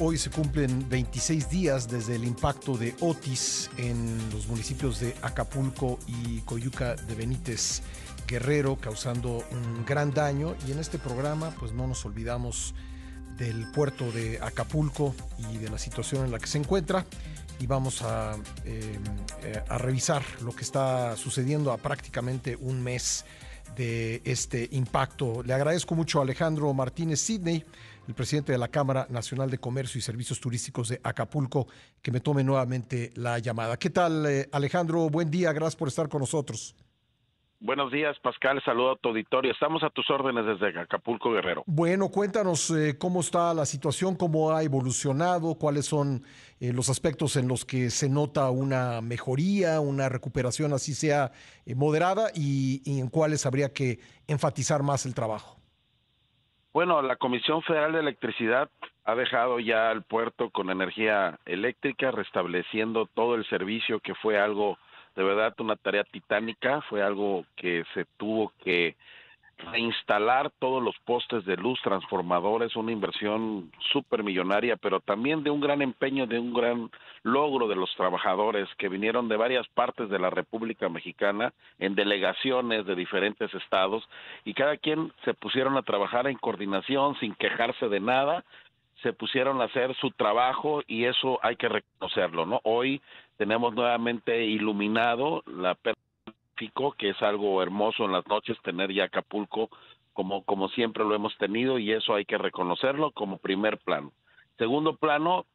Hoy se cumplen 26 días desde el impacto de Otis en los municipios de Acapulco y Coyuca de Benítez Guerrero, causando un gran daño. Y en este programa, pues no nos olvidamos del puerto de Acapulco y de la situación en la que se encuentra. Y vamos a, eh, revisar lo que está sucediendo a prácticamente un mes de este impacto. Le agradezco mucho a Alejandro Martínez Sidney el presidente de la Cámara Nacional de Comercio y Servicios Turísticos de Acapulco, que me tome nuevamente la llamada. ¿Qué tal, eh, Alejandro? Buen día, gracias por estar con nosotros. Buenos días, Pascal. Saludo a tu auditorio. Estamos a tus órdenes desde Acapulco, Guerrero. Bueno, cuéntanos eh, cómo está la situación, cómo ha evolucionado, cuáles son eh, los aspectos en los que se nota una mejoría, una recuperación, así sea moderada, y en cuáles habría que enfatizar más el trabajo. Bueno, la Comisión Federal de Electricidad ha dejado ya al puerto con energía eléctrica, restableciendo todo el servicio que fue algo de verdad una tarea titánica, fue algo que se tuvo que reinstalar todos los postes de luz, transformadores, una inversión súper millonaria, pero también de un gran empeño, de un gran logro de los trabajadores que vinieron de varias partes de la República Mexicana en delegaciones de diferentes estados y cada quien se pusieron a trabajar en coordinación sin quejarse de nada, se pusieron a hacer su trabajo y eso hay que reconocerlo, ¿no? Hoy tenemos nuevamente iluminado la que es algo hermoso en las noches tener ya Acapulco como, como siempre lo hemos tenido y eso hay que reconocerlo como primer plano. Segundo plano,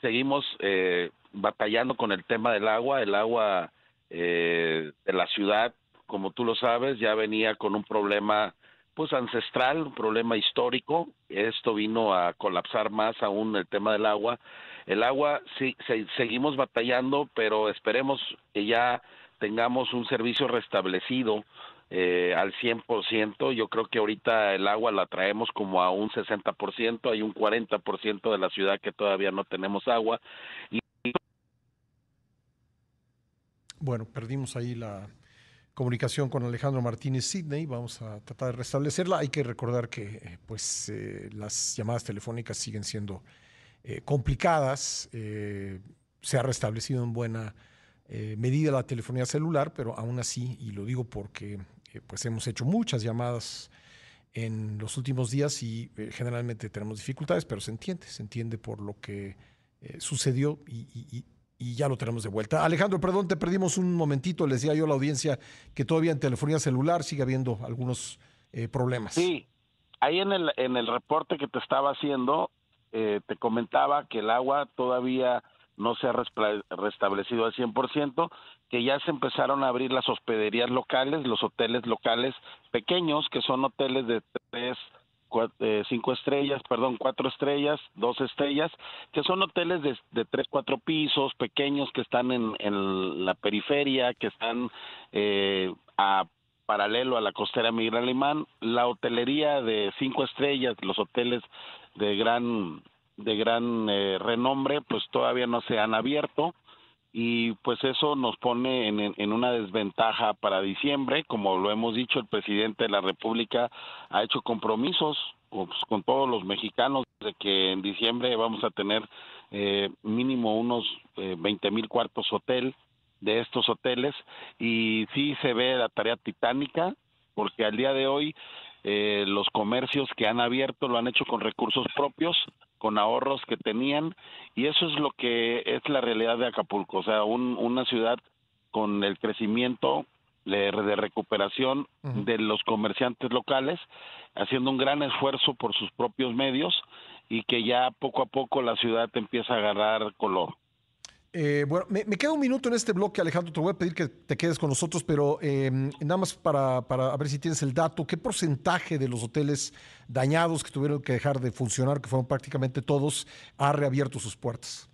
seguimos eh, batallando con el tema del agua. El agua eh, de la ciudad, como tú lo sabes, ya venía con un problema pues ancestral, un problema histórico. Esto vino a colapsar más aún el tema del agua. El agua sí, seguimos batallando, pero esperemos que ya tengamos un servicio restablecido eh, al 100%. Yo creo que ahorita el agua la traemos como a un 60%, hay un 40% de la ciudad que todavía no tenemos agua. Y... Bueno, perdimos ahí la comunicación con Alejandro Martínez Sidney, vamos a tratar de restablecerla. Hay que recordar que eh, pues eh, las llamadas telefónicas siguen siendo complicadas, se ha restablecido en buena eh, medida la telefonía celular, pero aún así, y lo digo porque eh, pues hemos hecho muchas llamadas en los últimos días y eh, generalmente tenemos dificultades, pero se entiende, se entiende por lo que sucedió y, ya lo tenemos de vuelta. Alejandro, perdón, te perdimos un momentito, les decía yo a la audiencia que todavía en telefonía celular sigue habiendo algunos problemas. Sí, ahí en el, en el reporte que te estaba haciendo, te comentaba que el agua todavía no se ha restablecido al 100%, que ya se empezaron a abrir las hospederías locales, los hoteles locales pequeños, que son hoteles de tres, eh, cinco estrellas, perdón, cuatro estrellas, dos estrellas, que son hoteles de, tres, cuatro pisos, pequeños, que están en, en la periferia, que están eh, a paralelo a la costera Miguel Alemán, la hotelería de cinco estrellas, los hoteles de gran de gran eh, renombre pues todavía no se han abierto. Y pues eso nos pone en, en, una desventaja para diciembre. Como lo hemos dicho el presidente de la república ha hecho compromisos pues, con todos los mexicanos de que en diciembre vamos a tener eh, mínimo unos eh, 20 mil cuartos hotel de estos hoteles. Y sí se ve la tarea titánica porque al día de hoy eh, los comercios que han abierto lo han hecho con recursos propios con ahorros que tenían y eso es lo que es la realidad de Acapulco, o sea, una ciudad con el crecimiento de, recuperación de los comerciantes locales, haciendo un gran esfuerzo por sus propios medios y que ya poco a poco la ciudad empieza a agarrar color. Eh, bueno, me, queda un minuto en este bloque, Alejandro. Te voy a pedir que te quedes con nosotros, pero em, nada más para, para ver si tienes el dato. ¿Qué porcentaje de los hoteles dañados que tuvieron que dejar de funcionar, que fueron prácticamente todos, ha reabierto sus puertas?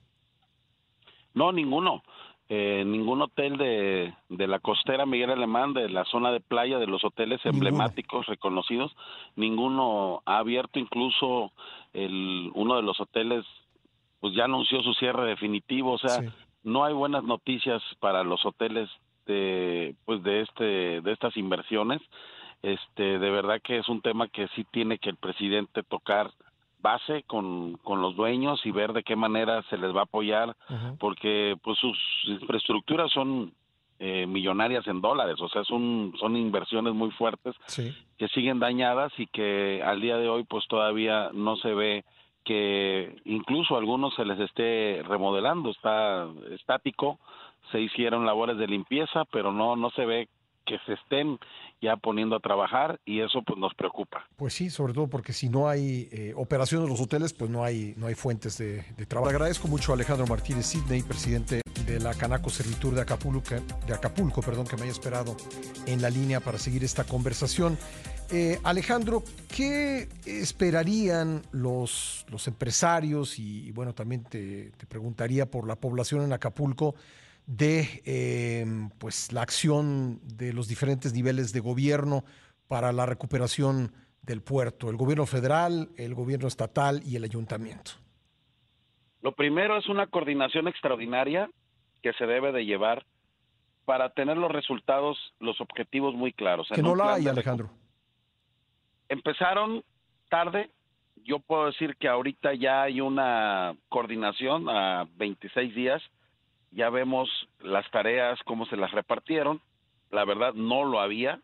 No, ninguno. Eh, ningún hotel de, de, la costera Miguel Alemán, de la zona de playa, de los hoteles emblemáticos reconocidos, ninguno ha abierto, incluso el, uno de los hoteles pues ya anunció su cierre definitivo, o sea, no hay buenas noticias para los hoteles de pues de este de estas inversiones. Este, de verdad que es un tema que sí tiene que el presidente tocar base con, con los dueños y ver de qué manera se les va a apoyar, porque pues sus infraestructuras son eh, millonarias en dólares, o sea, son, son inversiones muy fuertes que siguen dañadas y que al día de hoy pues todavía no se ve que incluso a algunos se les esté remodelando, está estático, se hicieron labores de limpieza, pero no no se ve que se estén ya poniendo a trabajar y eso pues nos preocupa. Pues sí, sobre todo porque si no hay eh, operaciones en los hoteles, pues no hay, no hay fuentes de, trabajo. agradezco mucho a Alejandro Martínez Sidney, presidente de la Canaco Servitur de Acapulco, de Acapulco, perdón, que me haya esperado en la línea para seguir esta conversación. Eh, Alejandro, ¿qué esperarían los, los empresarios y, bueno, también te, te preguntaría por la población en Acapulco? de em, pues la acción de los diferentes niveles de gobierno para la recuperación del puerto, el gobierno federal, el gobierno estatal y el ayuntamiento? Lo primero es una coordinación extraordinaria que se debe de llevar para tener los resultados, los objetivos muy claros. Que no la hay, Alejandro. Empezaron tarde. Yo puedo decir que ahorita ya hay una coordinación a 26 días ya vemos las tareas, cómo se las repartieron. La verdad no lo había.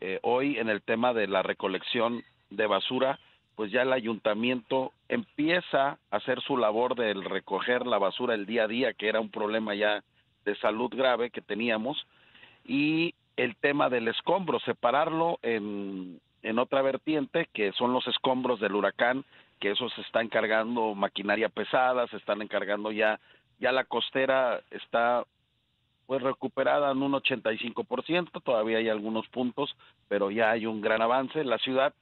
Eh, hoy en el tema de la recolección de basura, pues ya el ayuntamiento empieza a hacer su labor de recoger la basura el día a día, que era un problema ya de salud grave que teníamos, y el tema del escombro, separarlo en, en otra vertiente, que son los escombros del huracán, que eso se está encargando maquinaria pesada, se están encargando ya ya la costera está pues recuperada en un 85%, todavía hay algunos puntos, pero ya hay un gran avance. La ciudad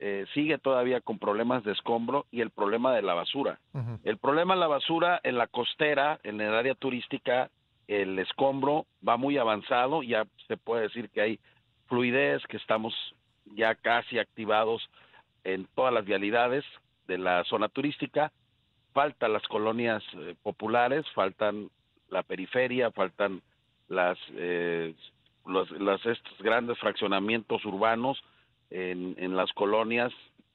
eh, sigue todavía con problemas de escombro y el problema de la basura. El problema de la basura en la costera, en el área turística, el escombro va muy avanzado, ya se puede decir que hay fluidez, que estamos ya casi activados en todas las vialidades de la zona turística, faltan las colonias eh, populares, faltan la periferia, faltan las, eh, los, estos grandes fraccionamientos urbanos en, en las colonias,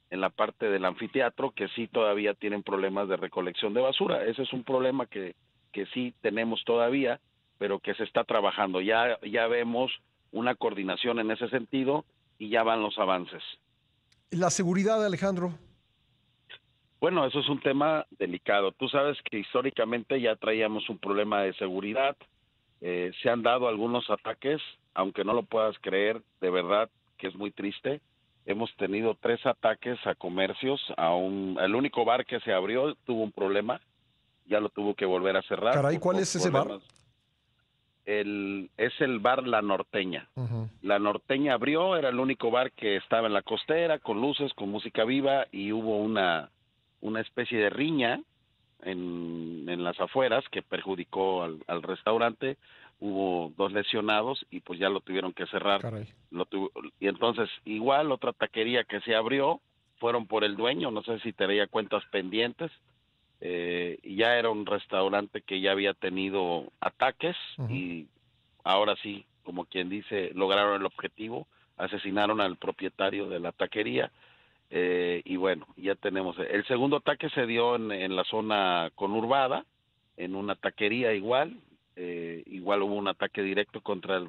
en la parte del anfiteatro, que sí todavía tienen problemas de recolección de basura. Ese es un problema que, que sí tenemos todavía, pero que se está trabajando. Ya, ya vemos una coordinación en ese sentido y ya van los avances. La seguridad, Alejandro. Bueno, eso es un tema delicado. Tú sabes que históricamente ya traíamos un problema de seguridad. Eh, se han dado algunos ataques, aunque no lo puedas creer, de verdad que es muy triste. Hemos tenido tres ataques a comercios. A un, el único bar que se abrió tuvo un problema, ya lo tuvo que volver a cerrar. Caray, ¿cuál es ese bar? El, es el bar La Norteña. La Norteña abrió, era el único bar que estaba en la costera, con luces, con música viva y hubo una una especie de riña en, en las afueras que perjudicó al, restaurante. Hubo dos lesionados y pues ya lo tuvieron que cerrar. Lo y entonces igual otra taquería que se abrió fueron por el dueño, no sé si tenía cuentas pendientes. Eh, ya era un restaurante que ya había tenido ataques y ahora sí, como quien dice, lograron el objetivo, asesinaron al propietario de la taquería eh, y bueno, ya tenemos. El segundo ataque se dio en, la zona conurbada, en una taquería igual. Eh, igual hubo un ataque directo contra el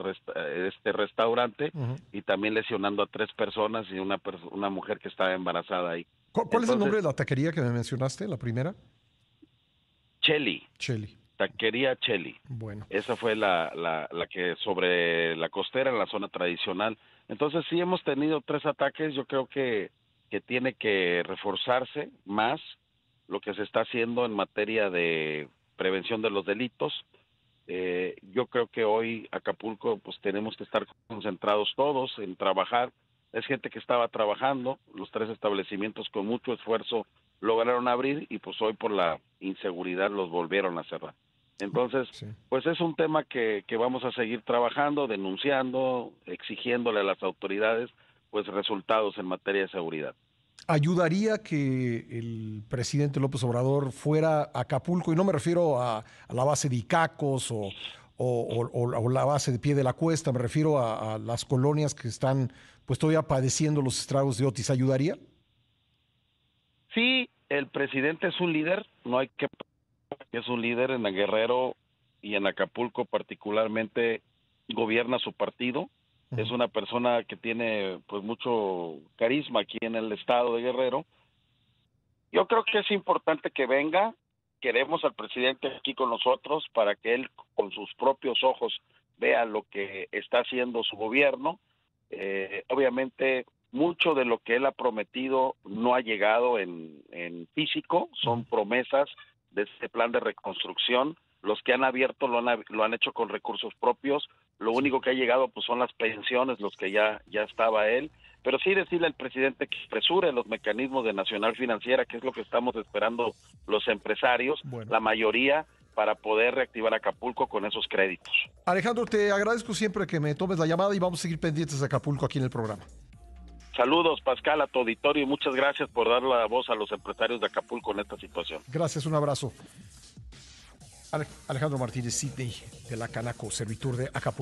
este restaurante y también lesionando a tres personas y una, una mujer que estaba embarazada ahí. ¿Cuál, es el nombre de la taquería que me mencionaste, la primera? Cheli. Cheli. Taquería Cheli. Bueno. Esa fue la, la, la que sobre la costera, en la zona tradicional. Entonces sí hemos tenido tres ataques. Yo creo que que tiene que reforzarse más lo que se está haciendo en materia de prevención de los delitos. Eh, yo creo que hoy Acapulco pues tenemos que estar concentrados todos en trabajar. Es gente que estaba trabajando, los tres establecimientos con mucho esfuerzo lograron abrir y pues hoy por la inseguridad los volvieron a cerrar. Entonces, pues es un tema que, que vamos a seguir trabajando, denunciando, exigiéndole a las autoridades pues resultados en materia de seguridad. ¿Ayudaría que el presidente López Obrador fuera a Acapulco? Y no me refiero a, la base de Icacos o, o, la base de pie de la cuesta, me refiero a, las colonias que están pues todavía padeciendo los estragos de Otis. ¿Ayudaría? Sí, el presidente es un líder, no hay que es un líder en el Guerrero y en Acapulco particularmente gobierna su partido, es una persona que tiene pues mucho carisma aquí en el estado de Guerrero. Yo creo que es importante que venga, queremos al presidente aquí con nosotros para que él con sus propios ojos vea lo que está haciendo su gobierno. Eh, obviamente mucho de lo que él ha prometido no ha llegado en, en físico, son promesas de este plan de reconstrucción. Los que han abierto lo han, lo han hecho con recursos propios. Lo único que ha llegado pues son las pensiones, los que ya, ya estaba él. Pero sí decirle al presidente que presure los mecanismos de Nacional Financiera, que es lo que estamos esperando los empresarios, la mayoría, para poder reactivar Acapulco con esos créditos. Alejandro, te agradezco siempre que me tomes la llamada y vamos a seguir pendientes de Acapulco aquí en el programa. Saludos, Pascal, a tu auditorio y muchas gracias por dar la voz a los empresarios de Acapulco en esta situación. Gracias, un abrazo. Alejandro Martínez Sidney de la Canaco, servitur de Acapulco.